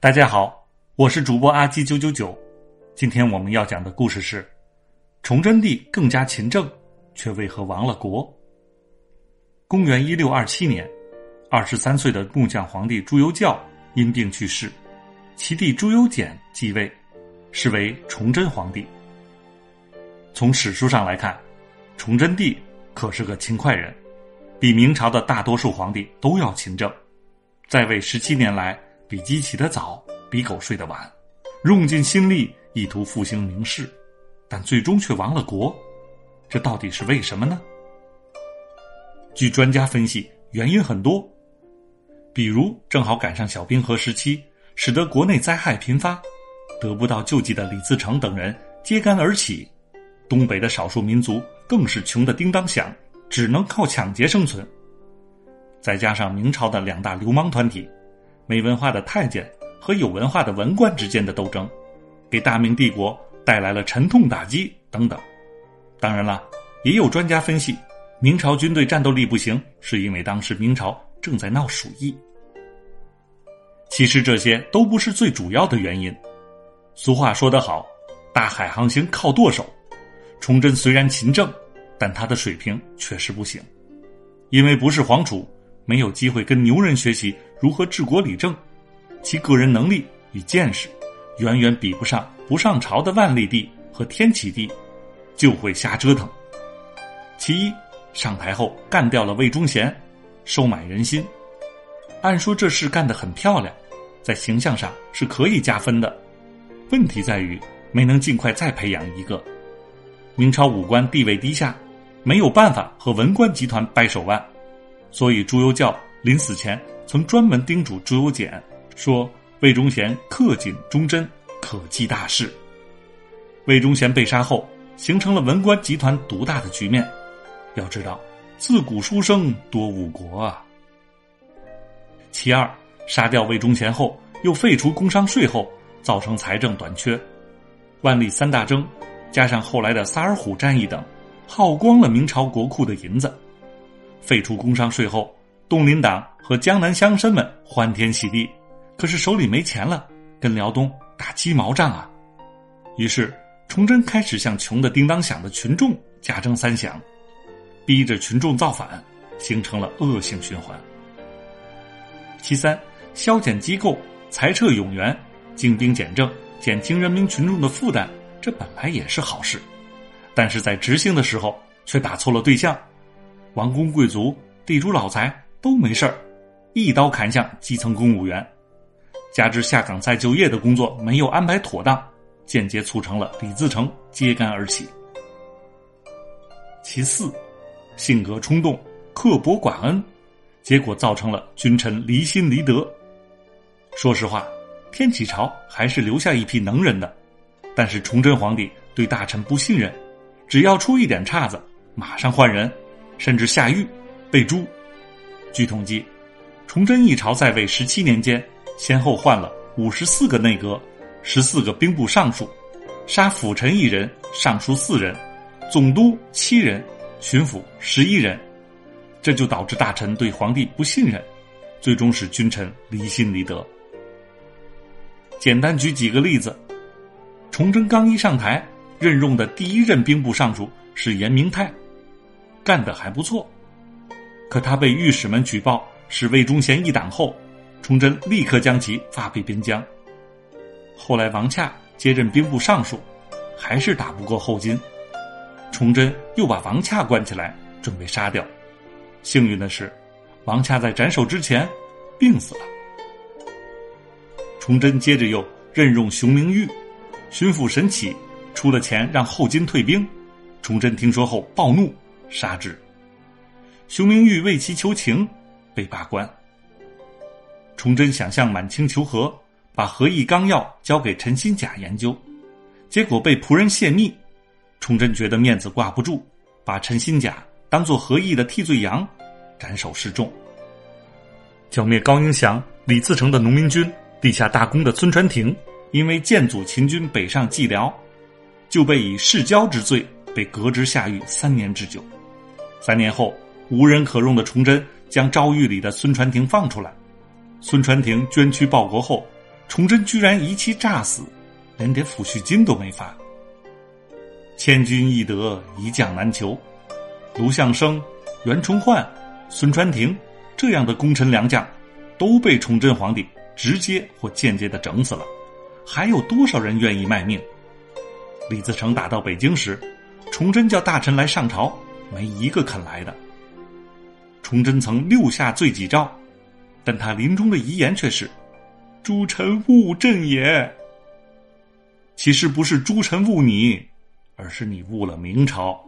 大家好，我是主播阿基九九九。今天我们要讲的故事是：崇祯帝更加勤政，却为何亡了国？公元一六二七年，二十三岁的木匠皇帝朱由校因病去世，其弟朱由检继位，是为崇祯皇帝。从史书上来看，崇祯帝可是个勤快人，比明朝的大多数皇帝都要勤政。在位十七年来，比鸡起得早，比狗睡得晚，用尽心力意图复兴明室，但最终却亡了国，这到底是为什么呢？据专家分析，原因很多，比如正好赶上小冰河时期，使得国内灾害频发，得不到救济的李自成等人揭竿而起，东北的少数民族更是穷得叮当响，只能靠抢劫生存。再加上明朝的两大流氓团体，没文化的太监和有文化的文官之间的斗争，给大明帝国带来了沉痛打击等等。当然了，也有专家分析，明朝军队战斗力不行，是因为当时明朝正在闹鼠疫。其实这些都不是最主要的原因。俗话说得好，“大海航行靠舵手”。崇祯虽然勤政，但他的水平确实不行，因为不是皇储。没有机会跟牛人学习如何治国理政，其个人能力与见识远远比不上不上朝的万历帝和天启帝，就会瞎折腾。其一，上台后干掉了魏忠贤，收买人心。按说这事干得很漂亮，在形象上是可以加分的。问题在于没能尽快再培养一个。明朝武官地位低下，没有办法和文官集团掰手腕。所以朱由校临死前曾专门叮嘱朱由检说：“魏忠贤恪谨忠贞，可继大事。”魏忠贤被杀后，形成了文官集团独大的局面。要知道，自古书生多误国啊。其二，杀掉魏忠贤后，又废除工商税后，造成财政短缺。万历三大征，加上后来的萨尔浒战役等，耗光了明朝国库的银子。废除工商税后，东林党和江南乡绅们欢天喜地，可是手里没钱了，跟辽东打鸡毛仗啊。于是崇祯开始向穷的叮当响的群众加征三饷，逼着群众造反，形成了恶性循环。其三，削减机构，裁撤冗员，精兵简政，减轻人民群众的负担，这本来也是好事，但是在执行的时候却打错了对象。王公贵族、地主老财都没事儿，一刀砍向基层公务员，加之下岗再就业的工作没有安排妥当，间接促成了李自成揭竿而起。其四，性格冲动、刻薄寡恩，结果造成了君臣离心离德。说实话，天启朝还是留下一批能人的，但是崇祯皇帝对大臣不信任，只要出一点岔子，马上换人。甚至下狱、被诛。据统计，崇祯一朝在位十七年间，先后换了五十四个内阁、十四个兵部尚书，杀辅臣一人、尚书四人、总督七人、巡抚十一人。这就导致大臣对皇帝不信任，最终使君臣离心离德。简单举几个例子：崇祯刚一上台，任用的第一任兵部尚书是严明泰。干得还不错，可他被御史们举报是魏忠贤一党后，崇祯立刻将其发配边疆。后来王洽接任兵部尚书，还是打不过后金，崇祯又把王洽关起来，准备杀掉。幸运的是，王洽在斩首之前病死了。崇祯接着又任用熊明玉，巡抚沈启出了钱让后金退兵，崇祯听说后暴怒。杀之。熊明玉为其求情，被罢官。崇祯想向满清求和，把和议纲要交给陈新甲研究，结果被仆人泄密。崇祯觉得面子挂不住，把陈新甲当做和议的替罪羊，斩首示众。剿灭高迎祥、李自成的农民军，立下大功的孙传庭，因为建阻秦军北上蓟辽，就被以世交之罪被革职下狱三年之久。三年后，无人可用的崇祯将诏狱里的孙传庭放出来。孙传庭捐躯报国后，崇祯居然一气炸死，连点抚恤金都没发。千军易得，一将难求。卢象升、袁崇焕、孙传庭这样的功臣良将，都被崇祯皇帝直接或间接的整死了。还有多少人愿意卖命？李自成打到北京时，崇祯叫大臣来上朝，没一个肯来的。崇祯曾六下罪己诏，但他临终的遗言却是：“诸臣误朕也。”其实不是诸臣误你。而是你误了明朝。